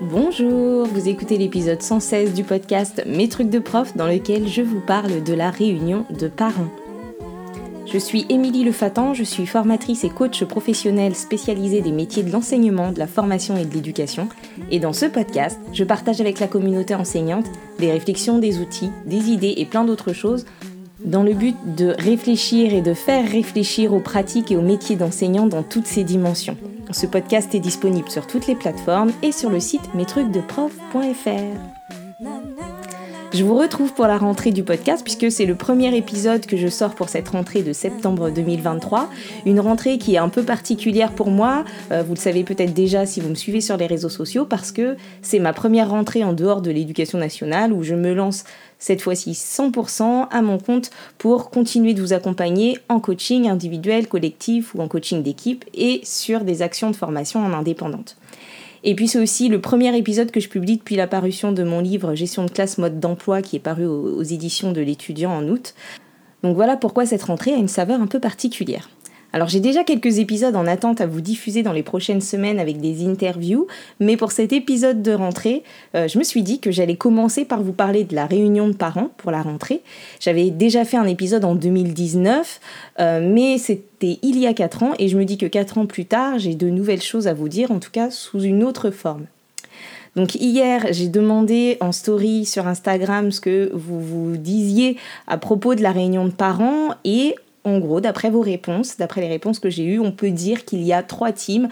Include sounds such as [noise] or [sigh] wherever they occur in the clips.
Bonjour, vous écoutez l'épisode 116 du podcast Mes trucs de prof dans lequel je vous parle de la réunion de parents. Je suis Émilie Lefatan, je suis formatrice et coach professionnelle spécialisée des métiers de l'enseignement, de la formation et de l'éducation. Et dans ce podcast, je partage avec la communauté enseignante des réflexions, des outils, des idées et plein d'autres choses dans le but de réfléchir et de faire réfléchir aux pratiques et aux métiers d'enseignant dans toutes ces dimensions. Ce podcast est disponible sur toutes les plateformes et sur le site mestrucsdeprof.fr. Je vous retrouve pour la rentrée du podcast puisque c'est le premier épisode que je sors pour cette rentrée de septembre 2023. Une rentrée qui est un peu particulière pour moi, euh, vous le savez peut-être déjà si vous me suivez sur les réseaux sociaux, parce que c'est ma première rentrée en dehors de l'éducation nationale où je me lance cette fois-ci 100% à mon compte pour continuer de vous accompagner en coaching individuel, collectif ou en coaching d'équipe et sur des actions de formation en indépendante. Et puis c'est aussi le premier épisode que je publie depuis la parution de mon livre Gestion de classe mode d'emploi qui est paru aux, éditions de l'étudiant en août. Donc voilà pourquoi cette rentrée a une saveur un peu particulière. Alors j'ai déjà quelques épisodes en attente à vous diffuser dans les prochaines semaines avec des interviews, mais pour cet épisode de rentrée, euh, je me suis dit que j'allais commencer par vous parler de la réunion de parents pour la rentrée. J'avais déjà fait un épisode en 2019, euh, mais c'était il y a 4 ans et je me dis que 4 ans plus tard, j'ai de nouvelles choses à vous dire, en tout cas sous une autre forme. Donc hier, j'ai demandé en story sur Instagram ce que vous vous disiez à propos de la réunion de parents et en gros, d'après vos réponses, d'après les réponses que j'ai eues, on peut dire qu'il y a trois teams.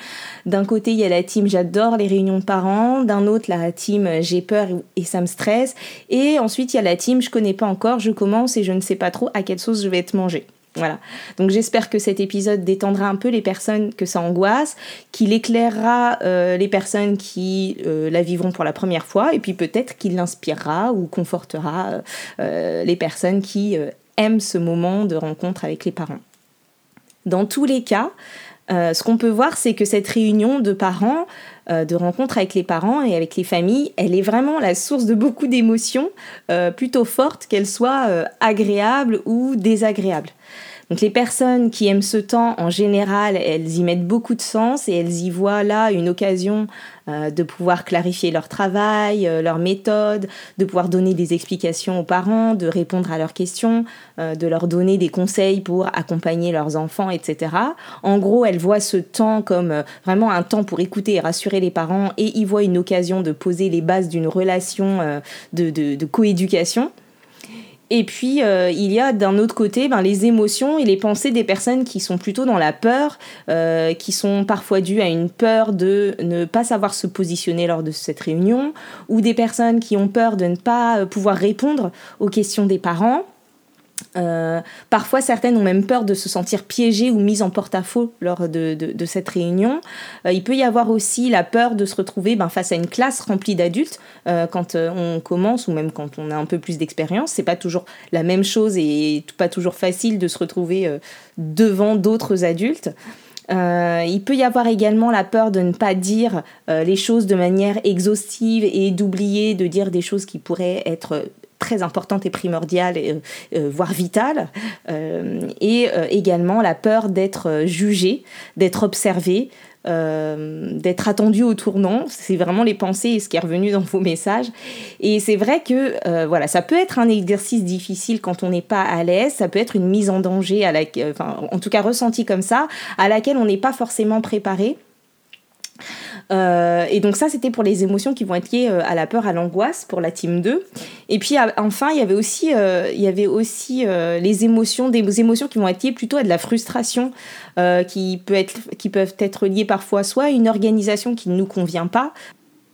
D'un côté, il y a la team j'adore les réunions de parents, d'un autre, la team j'ai peur et ça me stresse, et ensuite, il y a la team je connais pas encore, je commence et je ne sais pas trop à quelle sauce je vais être mangée. Voilà. Donc j'espère que cet épisode détendra un peu les personnes que ça angoisse, qu'il éclairera euh, les personnes qui euh, la vivront pour la première fois, et puis peut-être qu'il l'inspirera ou confortera euh, les personnes qui aiment ce moment de rencontre avec les parents. Dans tous les cas, euh, ce qu'on peut voir, c'est que cette réunion de parents, euh, de rencontre avec les parents et avec les familles, elle est vraiment la source de beaucoup d'émotions, euh, plutôt fortes, qu'elles soient agréables ou désagréables. Donc les personnes qui aiment ce temps, en général, elles y mettent beaucoup de sens et elles y voient là une occasion euh, de pouvoir clarifier leur travail, euh, leur méthode, de pouvoir donner des explications aux parents, de répondre à leurs questions, euh, de leur donner des conseils pour accompagner leurs enfants, etc. En gros, elles voient ce temps comme vraiment un temps pour écouter et rassurer les parents et y voient une occasion de poser les bases d'une relation de, de, de coéducation. Et puis, euh, il y a d'un autre côté ben, les émotions et les pensées des personnes qui sont plutôt dans la peur, euh, qui sont parfois dues à une peur de ne pas savoir se positionner lors de cette réunion, ou des personnes qui ont peur de ne pas euh, pouvoir répondre aux questions des parents. Euh, parfois, certaines ont même peur de se sentir piégées ou mises en porte-à-faux lors de, cette réunion. Euh, il peut y avoir aussi la peur de se retrouver ben, face à une classe remplie d'adultes euh, quand on commence ou même quand on a un peu plus d'expérience. C'est pas toujours la même chose et pas toujours facile de se retrouver devant d'autres adultes. il peut y avoir également la peur de ne pas dire les choses de manière exhaustive et d'oublier de dire des choses qui pourraient être très importante et primordiale, euh, euh, voire vitale, euh, et également la peur d'être jugé, d'être observé, d'être attendu au tournant. C'est vraiment les pensées et ce qui est revenu dans vos messages. Et c'est vrai que voilà, ça peut être un exercice difficile quand on n'est pas à l'aise, ça peut être une mise en danger, à la, en tout cas ressentie comme ça, à laquelle on n'est pas forcément préparé. Euh, et donc ça, c'était pour les émotions qui vont être liées euh, à la peur, à l'angoisse pour la team 2. Et puis enfin, il y avait aussi, euh, il y avait aussi les émotions, des émotions qui vont être liées plutôt à de la frustration, qui, qui peuvent être liées parfois soit à une organisation qui ne nous convient pas,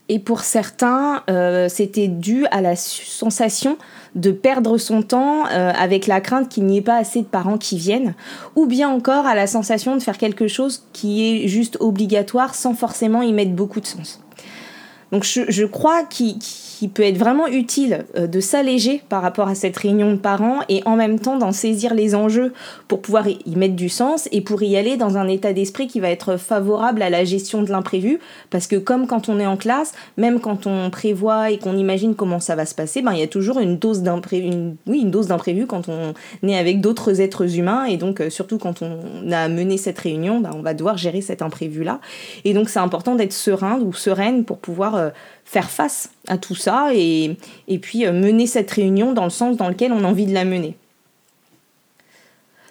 et pour certains, c'était dû à la sensation de perdre son temps euh, avec la crainte qu'il n'y ait pas assez de parents qui viennent, ou bien encore à la sensation de faire quelque chose qui est juste obligatoire sans forcément y mettre beaucoup de sens. Donc je, crois qu'il qui peut être vraiment utile euh, de s'alléger par rapport à cette réunion de parents et en même temps d'en saisir les enjeux pour pouvoir y mettre du sens et pour y aller dans un état d'esprit qui va être favorable à la gestion de l'imprévu parce que comme quand on est en classe, même quand on prévoit et qu'on imagine comment ça va se passer, ben il y a toujours une dose d'imprévu oui, une dose d'imprévu quand on est avec d'autres êtres humains et donc euh, surtout quand on a mené cette réunion, ben, on va devoir gérer cet imprévu là. Et donc c'est important d'être serein ou sereine pour pouvoir euh, faire face à tout ça et, puis mener cette réunion dans le sens dans lequel on a envie de la mener.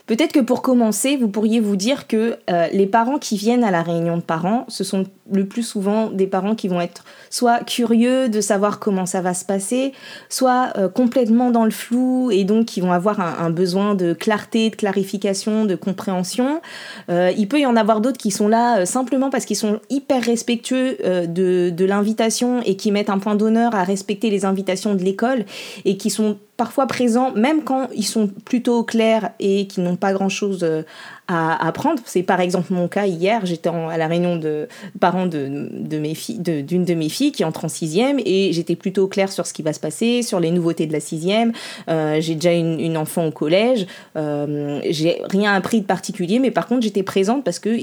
Peut-être que pour commencer, vous pourriez vous dire que euh, les parents qui viennent à la réunion de parents, ce sont le plus souvent des parents qui vont être soit curieux de savoir comment ça va se passer, soit euh, complètement dans le flou et donc qui vont avoir un, besoin de clarté, de clarification, de compréhension. Euh, il peut y en avoir d'autres qui sont là simplement parce qu'ils sont hyper respectueux de, de l'invitation et qui mettent un point d'honneur à respecter les invitations de l'école et qui sont parfois présents, même quand ils sont plutôt clairs et qu'ils n'ont pas grand-chose euh, à apprendre. C'est par exemple mon cas hier, j'étais à la réunion de parents de, d'une de, mes filles qui entre en sixième et j'étais plutôt claire sur ce qui va se passer, sur les nouveautés de la sixième. Euh, j'ai déjà une, enfant au collège, euh, j'ai rien appris de particulier, mais par contre j'étais présente parce que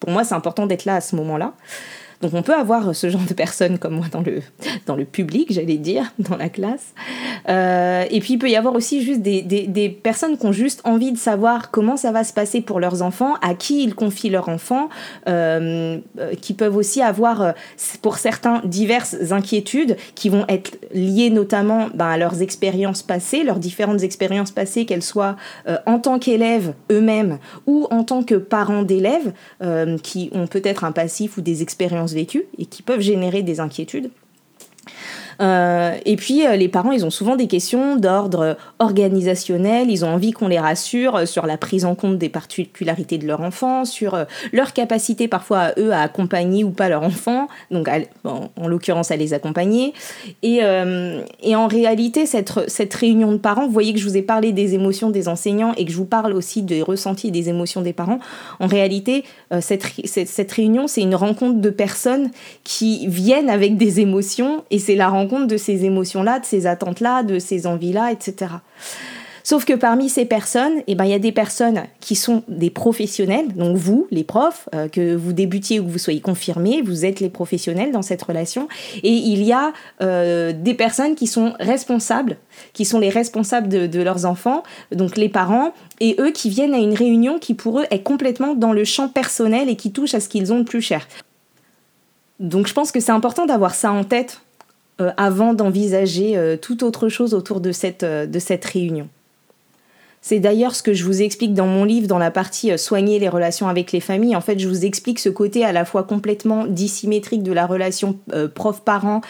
pour moi c'est important d'être là à ce moment-là. Donc on peut avoir ce genre de personnes comme moi dans le, dans le public, j'allais dire, [laughs] dans la classe. Euh, et puis il peut y avoir aussi juste des, des, personnes qui ont juste envie de savoir comment ça va se passer pour leurs enfants, à qui ils confient leurs enfants, euh, euh, qui peuvent aussi avoir pour certains diverses inquiétudes qui vont être liées notamment ben, à leurs expériences passées, leurs différentes expériences passées, qu'elles soient en tant qu'élèves eux-mêmes ou en tant que parents d'élèves qui ont peut-être un passif ou des expériences vécues et qui peuvent générer des inquiétudes. Euh, et puis, euh, les parents, ils ont souvent des questions d'ordre organisationnel. Ils ont envie qu'on les rassure sur la prise en compte des particularités de leur enfant, sur euh, leur capacité parfois à eux à accompagner ou pas leur enfant, donc en l'occurrence à les accompagner. Et, et en réalité, cette, cette réunion de parents, vous voyez que je vous ai parlé des émotions des enseignants et que je vous parle aussi des ressentis et des émotions des parents. En réalité, cette, cette, cette réunion, c'est une rencontre de personnes qui viennent avec des émotions et c'est la rencontre compte de ces émotions-là, de ces attentes-là, de ces envies-là, etc. Sauf que parmi ces personnes, eh ben, il y a des personnes qui sont des professionnels, donc vous, les profs, euh, que vous débutiez ou que vous soyez confirmés, vous êtes les professionnels dans cette relation. Et il y a euh, des personnes qui sont responsables, qui sont les responsables de, de, leurs enfants, donc les parents, et eux qui viennent à une réunion qui pour eux est complètement dans le champ personnel et qui touche à ce qu'ils ont de plus cher. Donc je pense que c'est important d'avoir ça en tête euh, avant d'envisager euh, toute autre chose autour de cette, euh, de cette réunion. C'est d'ailleurs ce que je vous explique dans mon livre, dans la partie Soigner les relations avec les familles. En fait, je vous explique ce côté à la fois complètement dissymétrique de la relation prof-parent,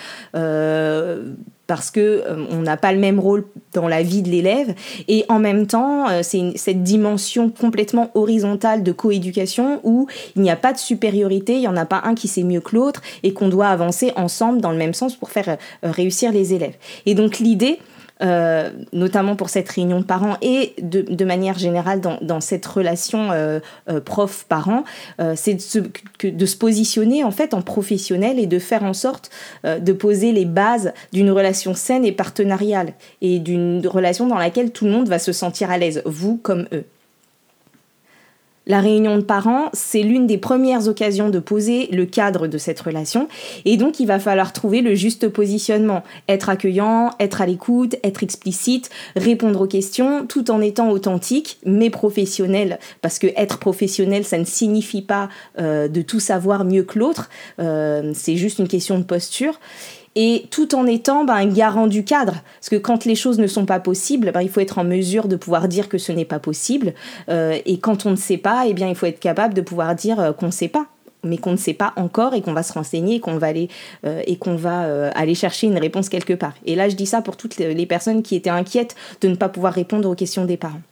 parce que euh, on n'a pas le même rôle dans la vie de l'élève et en même temps euh, c'est cette dimension complètement horizontale de coéducation où il n'y a pas de supériorité, il n'y en a pas un qui sait mieux que l'autre et qu'on doit avancer ensemble dans le même sens pour faire euh, réussir les élèves. Et donc l'idée euh, notamment pour cette réunion de parents et de, manière générale dans, cette relation euh, euh, prof-parent, c'est de se, de se positionner en fait en professionnel et de faire en sorte de poser les bases d'une relation saine et partenariale et d'une relation dans laquelle tout le monde va se sentir à l'aise, vous comme eux. La réunion de parents, c'est l'une des premières occasions de poser le cadre de cette relation. Et donc, il va falloir trouver le juste positionnement. Être accueillant, être à l'écoute, être explicite, répondre aux questions, tout en étant authentique, mais professionnel. Parce que être professionnel, ça ne signifie pas euh, de tout savoir mieux que l'autre. Euh, c'est juste une question de posture et tout en étant ben, un garant du cadre. Parce que quand les choses ne sont pas possibles, ben, il faut être en mesure de pouvoir dire que ce n'est pas possible. Euh, et quand on ne sait pas, eh bien, il faut être capable de pouvoir dire euh, qu'on ne sait pas mais qu'on ne sait pas encore et qu'on va se renseigner et qu'on va aller euh, et qu'on va aller chercher une réponse quelque part. Et là, je dis ça pour toutes les personnes qui étaient inquiètes de ne pas pouvoir répondre aux questions des parents.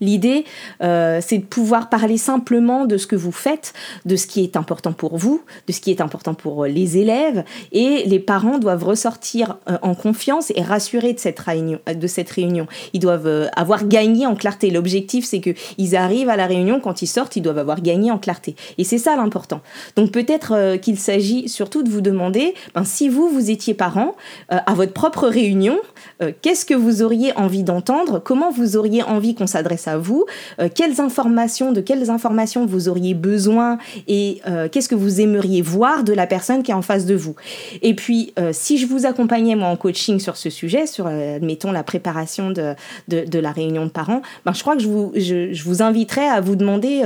L'idée, euh, c'est de pouvoir parler simplement de ce que vous faites, de ce qui est important pour vous, de ce qui est important pour euh, les élèves, et les parents doivent ressortir euh, en confiance et rassurés de cette réunion. De cette réunion. Ils doivent avoir gagné en clarté. L'objectif, c'est qu'ils arrivent à la réunion, quand ils sortent, ils doivent avoir gagné en clarté. Et c'est ça l'important. Donc peut-être qu'il s'agit surtout de vous demander, ben, si vous, vous étiez parent, à votre propre réunion, qu'est-ce que vous auriez envie d'entendre? Comment vous auriez envie qu'on s'adresse à vous, euh, quelles informations, de quelles informations vous auriez besoin et euh, qu'est-ce que vous aimeriez voir de la personne qui est en face de vous. Et puis, euh, si je vous accompagnais moi en coaching sur ce sujet, sur, admettons, la préparation de, la réunion de parents, ben, je crois que je vous, je, inviterais à vous demander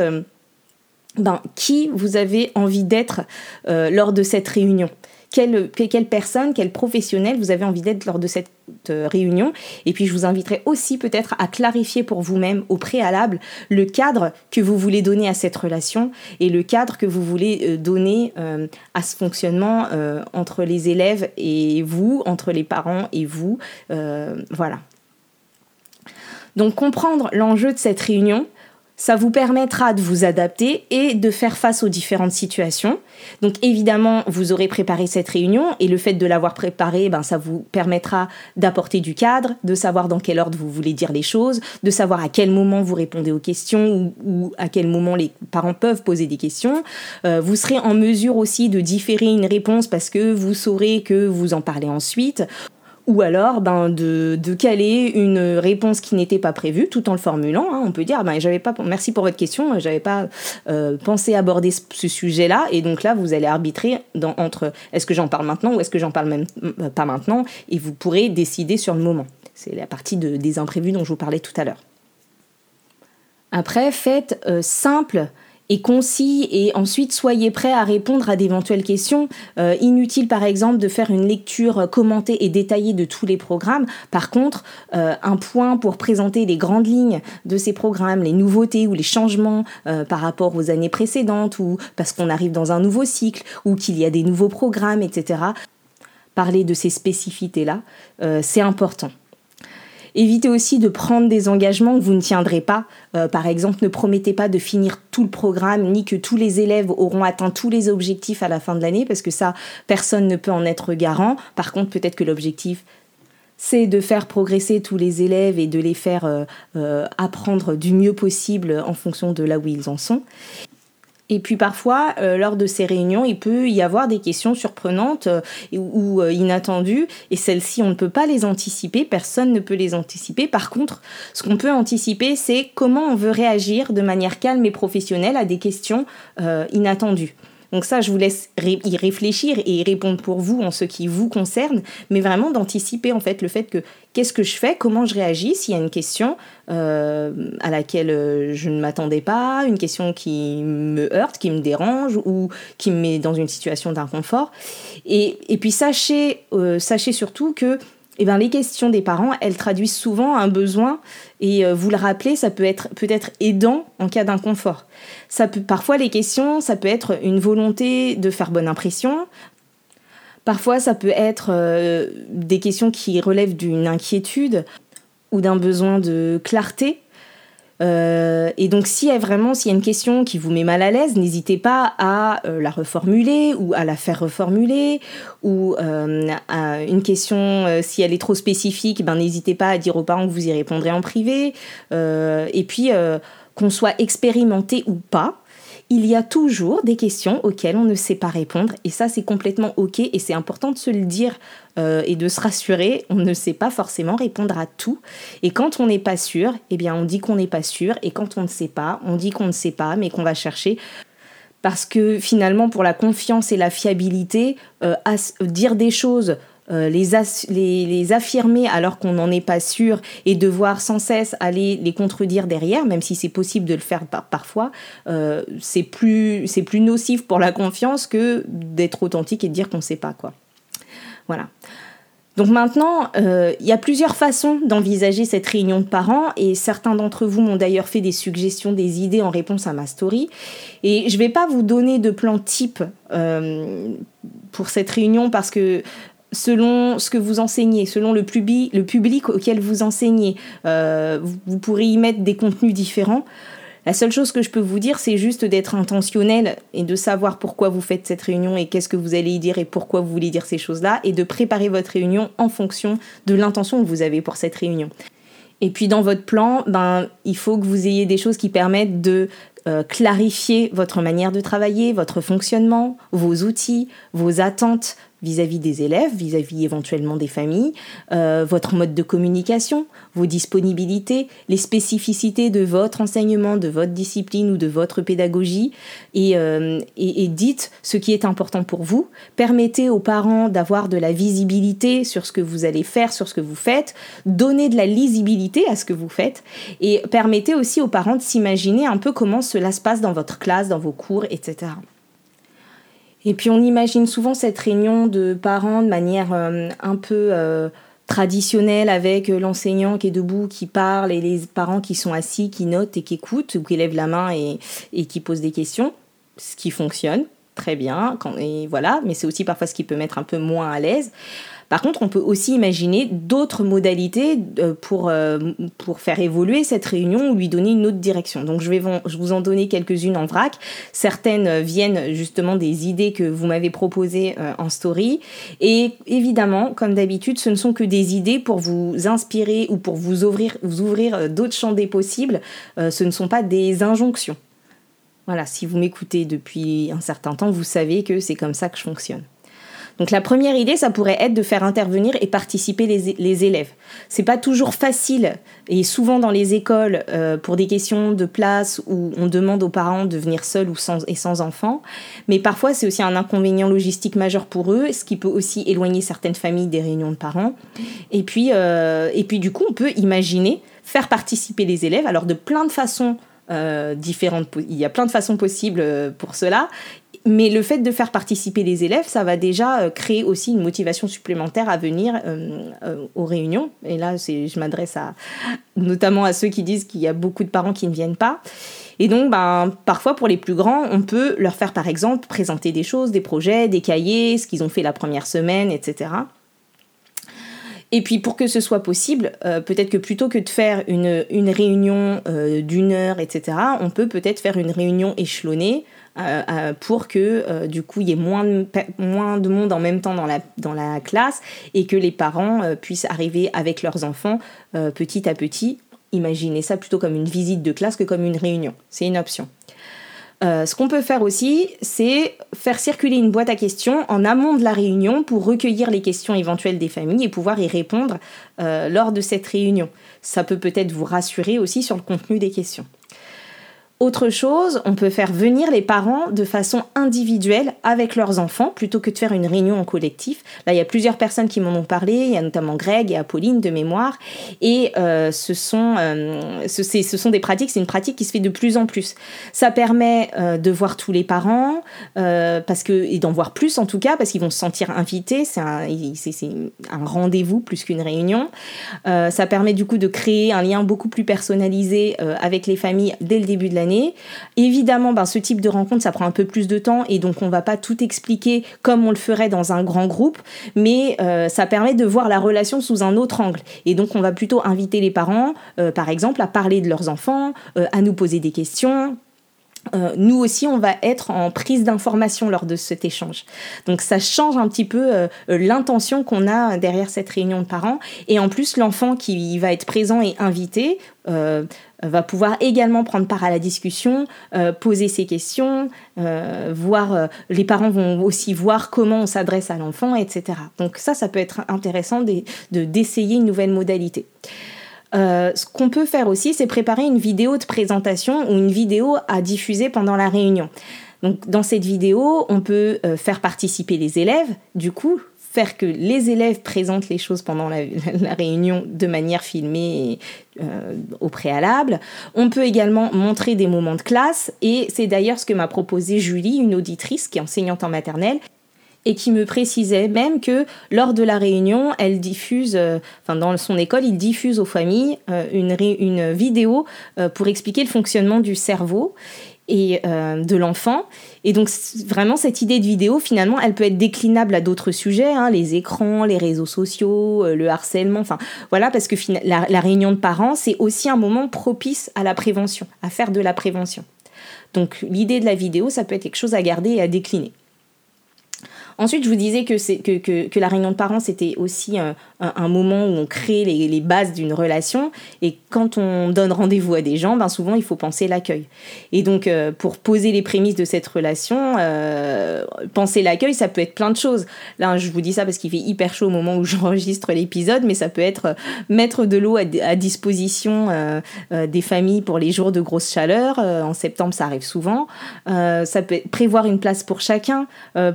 ben, qui vous avez envie d'être lors de cette réunion quelle, personne, quel professionnel vous avez envie d'être lors de cette euh, réunion. Et puis je vous inviterai aussi peut-être à clarifier pour vous-même au préalable le cadre que vous voulez donner à cette relation et le cadre que vous voulez euh, donner euh, à ce fonctionnement entre les élèves et vous, entre les parents et vous. voilà. Donc comprendre l'enjeu de cette réunion, ça vous permettra de vous adapter et de faire face aux différentes situations. Donc évidemment, vous aurez préparé cette réunion et le fait de l'avoir préparée, ben, ça vous permettra d'apporter du cadre, de savoir dans quel ordre vous voulez dire les choses, de savoir à quel moment vous répondez aux questions ou, à quel moment les parents peuvent poser des questions. Euh, vous serez en mesure aussi de différer une réponse parce que vous saurez que vous en parlez ensuite ou alors ben, de, caler une réponse qui n'était pas prévue tout en le formulant. Hein. On peut dire ben, j'avais pas, merci pour votre question, j'avais pas euh, pensé aborder ce, sujet-là, et donc là vous allez arbitrer entre est-ce que j'en parle maintenant ou est-ce que j'en parle même euh, pas maintenant, et vous pourrez décider sur le moment. C'est la partie des imprévus dont je vous parlais tout à l'heure. Après, faites euh, simple et concis et ensuite soyez prêts à répondre à d'éventuelles questions. Euh, inutile par exemple de faire une lecture commentée et détaillée de tous les programmes. Par contre, euh, un point pour présenter les grandes lignes de ces programmes, les nouveautés ou les changements euh, par rapport aux années précédentes ou parce qu'on arrive dans un nouveau cycle ou qu'il y a des nouveaux programmes, etc. Parler de ces spécificités-là, c'est important. Évitez aussi de prendre des engagements que vous ne tiendrez pas. Euh, par exemple, ne promettez pas de finir tout le programme, ni que tous les élèves auront atteint tous les objectifs à la fin de l'année, parce que ça, personne ne peut en être garant. Par contre, peut-être que l'objectif, c'est de faire progresser tous les élèves et de les faire euh, euh, apprendre du mieux possible en fonction de là où ils en sont. Et puis parfois, euh, lors de ces réunions, il peut y avoir des questions surprenantes euh, ou, euh, inattendues, et celles-ci, on ne peut pas les anticiper, personne ne peut les anticiper. Par contre, ce qu'on peut anticiper, c'est comment on veut réagir de manière calme et professionnelle à des questions inattendues. Donc ça, je vous laisse y réfléchir et y répondre pour vous en ce qui vous concerne, mais vraiment d'anticiper en fait le fait que qu'est-ce que je fais, comment je réagis s'il y a une question euh, à laquelle euh, je ne m'attendais pas, une question qui me heurte, qui me dérange ou qui me met dans une situation d'inconfort. Et, et, puis sachez, euh, sachez surtout que eh ben, les questions des parents, elles traduisent souvent un besoin et euh, vous le rappelez, ça peut être peut-être aidant en cas d'inconfort. Ça peut parfois les questions, ça peut être une volonté de faire bonne impression. Parfois, ça peut être euh, des questions qui relèvent d'une inquiétude ou d'un besoin de clarté. Euh, et donc, a vraiment, s'il y a une question qui vous met mal à l'aise, n'hésitez pas à euh, la reformuler ou à la faire reformuler, ou euh, une question, si elle est trop spécifique, ben n'hésitez pas à dire aux parents que vous y répondrez en privé. et puis, qu'on soit expérimenté ou pas, il y a toujours des questions auxquelles on ne sait pas répondre. Et ça c'est complètement ok et c'est important de se le dire euh, et de se rassurer, on ne sait pas forcément répondre à tout. Et quand on n'est pas sûr, eh bien on dit qu'on n'est pas sûr. Et quand on ne sait pas, on dit qu'on ne sait pas mais qu'on va chercher. Parce que finalement pour la confiance et la fiabilité, euh, dire des choses euh, les, affirmer alors qu'on n'en est pas sûr et devoir sans cesse aller les contredire derrière, même si c'est possible de le faire parfois, euh, c'est plus, plus nocif pour la confiance que d'être authentique et de dire qu'on ne sait pas. quoi. Voilà. Donc maintenant, euh, il y a plusieurs façons d'envisager cette réunion de parents et certains d'entre vous m'ont d'ailleurs fait des suggestions, des idées en réponse à ma story. Et je ne vais pas vous donner de plan type pour cette réunion parce que selon ce que vous enseignez, selon le, public, auquel vous enseignez. Euh, vous, pourrez y mettre des contenus différents. La seule chose que je peux vous dire, c'est juste d'être intentionnel et de savoir pourquoi vous faites cette réunion et qu'est-ce que vous allez y dire et pourquoi vous voulez dire ces choses-là et de préparer votre réunion en fonction de l'intention que vous avez pour cette réunion. Et puis dans votre plan, ben, il faut que vous ayez des choses qui permettent de euh, clarifier votre manière de travailler, votre fonctionnement, vos outils, vos attentes, vis-à-vis des élèves, vis-à-vis éventuellement des familles, euh, votre mode de communication, vos disponibilités, les spécificités de votre enseignement, de votre discipline ou de votre pédagogie, euh, et, dites ce qui est important pour vous. Permettez aux parents d'avoir de la visibilité sur ce que vous allez faire, sur ce que vous faites, donnez de la lisibilité à ce que vous faites, et permettez aussi aux parents de s'imaginer un peu comment cela se passe dans votre classe, dans vos cours, etc. Et puis on imagine souvent cette réunion de parents de manière euh, un peu euh, traditionnelle avec euh, l'enseignant qui est debout, qui parle et les parents qui sont assis, qui notent et qui écoutent ou qui lèvent la main et, qui posent des questions, ce qui fonctionne très bien. Voilà, mais c'est aussi parfois ce qui peut mettre un peu moins à l'aise. Par contre, on peut aussi imaginer d'autres modalités euh, pour, euh, pour faire évoluer cette réunion ou lui donner une autre direction. Donc je vais vous en donner quelques-unes en vrac. Certaines viennent justement des idées que vous m'avez proposées euh, en story. Et évidemment, comme d'habitude, ce ne sont que des idées pour vous inspirer ou pour vous ouvrir, vous ouvrir d'autres champs des possibles. ce ne sont pas des injonctions. Voilà, si vous m'écoutez depuis un certain temps, vous savez que c'est comme ça que je fonctionne. Donc la première idée, ça pourrait être de faire intervenir et participer les, les élèves. C'est pas toujours facile et souvent dans les écoles euh, pour des questions de place où on demande aux parents de venir seuls ou sans et sans enfants, mais parfois c'est aussi un inconvénient logistique majeur pour eux, ce qui peut aussi éloigner certaines familles des réunions de parents. Et puis euh, et puis du coup, on peut imaginer faire participer les élèves alors de plein de façons euh, différentes. Il y a plein de façons possibles pour cela mais le fait de faire participer les élèves, ça va déjà euh, créer aussi une motivation supplémentaire à venir euh, euh, aux réunions. Et là, je m'adresse notamment à ceux qui disent qu'il y a beaucoup de parents qui ne viennent pas. Et donc, ben, parfois, pour les plus grands, on peut leur faire, par exemple, présenter des choses, des projets, des cahiers, ce qu'ils ont fait la première semaine, etc. Et puis pour que ce soit possible, peut-être que plutôt que de faire une, une réunion d'une heure, etc., on peut peut-être faire une réunion échelonnée euh, euh, pour que euh, du coup il y ait moins de, moins de monde en même temps dans la classe et que les parents puissent arriver avec leurs enfants petit à petit. Imaginez ça plutôt comme une visite de classe que comme une réunion. C'est une option. Ce qu'on peut faire aussi, c'est faire circuler une boîte à questions en amont de la réunion pour recueillir les questions éventuelles des familles et pouvoir y répondre lors de cette réunion. Ça peut peut-être vous rassurer aussi sur le contenu des questions. Autre chose, on peut faire venir les parents de façon individuelle avec leurs enfants plutôt que de faire une réunion en collectif. Là, il y a plusieurs personnes qui m'en ont parlé, il y a notamment Greg et Apolline de mémoire, et euh, ce, sont, euh, ce, sont des pratiques, c'est une pratique qui se fait de plus en plus. Ça permet euh, de voir tous les parents, parce que, et d'en voir plus en tout cas, parce qu'ils vont se sentir invités, c'est un rendez-vous plus qu'une réunion. ça permet du coup de créer un lien beaucoup plus personnalisé avec les familles dès le début de l'année Évidemment, ben, ce type de rencontre, ça prend un peu plus de temps et donc on va pas tout expliquer comme on le ferait dans un grand groupe, mais euh, ça permet de voir la relation sous un autre angle. Et donc on va plutôt inviter les parents, euh, par exemple, à parler de leurs enfants, euh, à nous poser des questions, nous aussi, on va être en prise d'information lors de cet échange. Donc ça change un petit peu l'intention qu'on a derrière cette réunion de parents. Et en plus, l'enfant qui va être présent et invité va pouvoir également prendre part à la discussion, euh, poser ses questions, euh, voir, euh, les parents vont aussi voir comment on s'adresse à l'enfant, etc. Donc ça, ça peut être intéressant de, d'essayer une nouvelle modalité. Ce qu'on peut faire aussi, c'est préparer une vidéo de présentation ou une vidéo à diffuser pendant la réunion. Donc, dans cette vidéo, on peut faire participer les élèves, du coup, faire que les élèves présentent les choses pendant la, [laughs] réunion de manière filmée euh, au préalable. On peut également montrer des moments de classe et c'est d'ailleurs ce que m'a proposé Julie, une auditrice qui est enseignante en maternelle et qui me précisait même que lors de la réunion, elle diffuse, euh, enfin dans son école, il diffuse aux familles euh, une, vidéo pour expliquer le fonctionnement du cerveau et euh, de l'enfant. Et donc vraiment cette idée de vidéo, finalement, elle peut être déclinable à d'autres sujets, hein, les écrans, les réseaux sociaux, euh, le harcèlement, enfin voilà, parce que la, la réunion de parents, c'est aussi un moment propice à la prévention, à faire de la prévention. Donc l'idée de la vidéo, ça peut être quelque chose à garder et à décliner. Ensuite, je vous disais que, la réunion de parents, c'était aussi un, moment où on crée les, bases d'une relation. Et quand on donne rendez-vous à des gens, ben souvent, il faut penser l'accueil. Et donc, euh, pour poser les prémices de cette relation, euh, penser l'accueil, ça peut être plein de choses. Là, je vous dis ça parce qu'il fait hyper chaud au moment où [laughs] j'enregistre l'épisode, mais ça peut être euh, mettre de l'eau à, disposition des familles pour les jours de grosse chaleur. en septembre, ça arrive souvent. ça peut être prévoir une place pour chacun.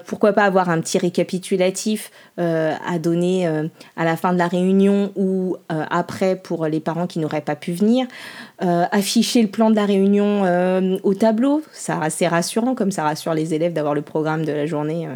pourquoi pas avoir un petit récapitulatif euh, à donner euh, à la fin de la réunion ou euh, après pour les parents qui n'auraient pas pu venir. afficher le plan de la réunion au tableau, ça assez rassurant, comme ça rassure les élèves d'avoir le programme de la journée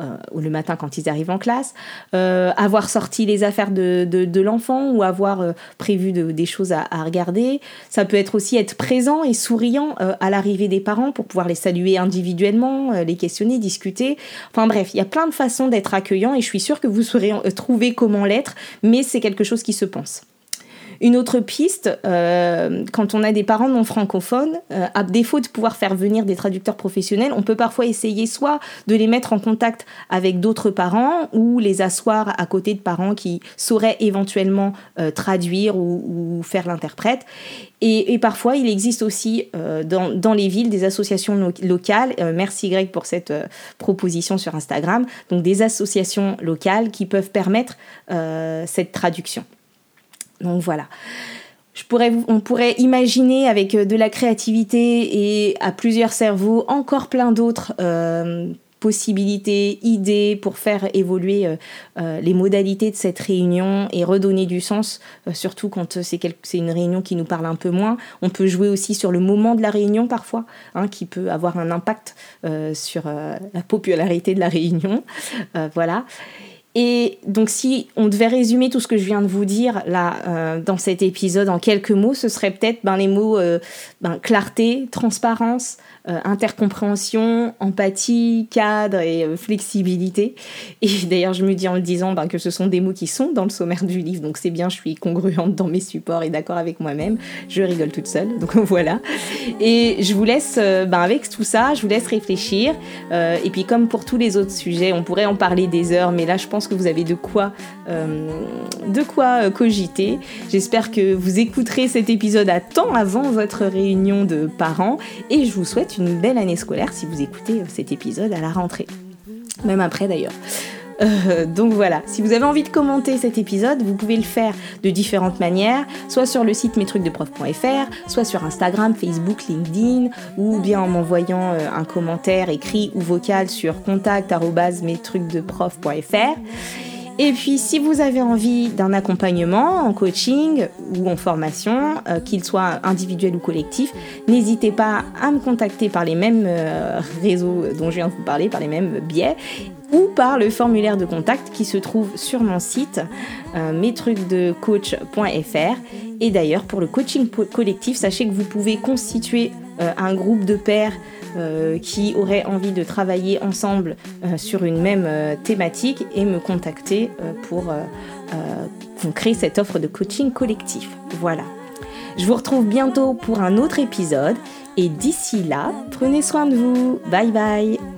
euh, ou le matin quand ils arrivent en classe, euh, avoir sorti les affaires de, de, l'enfant ou avoir euh, prévu des choses à, regarder. Ça peut être aussi être présent et souriant à l'arrivée des parents pour pouvoir les saluer individuellement, les questionner, discuter. Enfin bref, il y a plein de façons d'être accueillant et je suis sûre que vous saurez trouver comment l'être, mais c'est quelque chose qui se pense. Une autre piste, euh, quand on a des parents non francophones, euh, à défaut de pouvoir faire venir des traducteurs professionnels, on peut parfois essayer soit de les mettre en contact avec d'autres parents ou les asseoir à côté de parents qui sauraient éventuellement euh, traduire ou, faire l'interprète. Et, parfois, il existe aussi dans, dans, les villes des associations locales. merci Greg pour cette proposition sur Instagram. Donc des associations locales qui peuvent permettre cette traduction. Donc voilà. On pourrait imaginer avec euh, de la créativité et à plusieurs cerveaux encore plein d'autres euh, possibilités, idées pour faire évoluer euh, les modalités de cette réunion et redonner du sens, surtout quand c'est, une réunion qui nous parle un peu moins. On peut jouer aussi sur le moment de la réunion parfois, hein, qui peut avoir un impact sur la popularité de la réunion. voilà. Et donc si on devait résumer tout ce que je viens de vous dire là euh, dans cet épisode en quelques mots, ce serait peut-être ben, les mots euh, ben, clarté, transparence, euh, intercompréhension, empathie, cadre et euh, flexibilité. Et [laughs] d'ailleurs, je me dis en le disant ben, que ce sont des mots qui sont dans le sommaire du livre, donc c'est bien, je suis congruente dans mes supports et d'accord avec moi-même. Je rigole toute seule, donc [laughs] voilà. Et je vous laisse, euh, ben, avec tout ça, je vous laisse réfléchir. et puis comme pour tous les autres sujets, on pourrait en parler des heures, mais là, je pense que vous avez de quoi, de quoi cogiter. J'espère que vous écouterez cet épisode à temps avant votre réunion de parents et je vous souhaite une belle année scolaire si vous écoutez euh, cet épisode à la rentrée. Même après d'ailleurs. Euh, donc voilà, si vous avez envie de commenter cet épisode, vous pouvez le faire de différentes manières, soit sur le site mestrucsdeprof.fr, soit sur Instagram, Facebook, LinkedIn, ou bien en m'envoyant euh, un commentaire écrit ou vocal sur contact.mestrucsdeprof.fr. Et puis, si vous avez envie d'un accompagnement en coaching ou en formation, euh, qu'il soit individuel ou collectif, n'hésitez pas à me contacter par les mêmes euh, réseaux dont je viens de vous parler, par les mêmes biais ou par le formulaire de contact qui se trouve sur mon site euh, mestrucsdecoach.fr. Et d'ailleurs, pour le coaching collectif, sachez que vous pouvez constituer euh, un groupe de pairs euh, qui auraient envie de travailler ensemble euh, sur une même thématique et me contacter pour créer cette offre de coaching collectif. Voilà. Je vous retrouve bientôt pour un autre épisode et d'ici là, prenez soin de vous. Bye bye.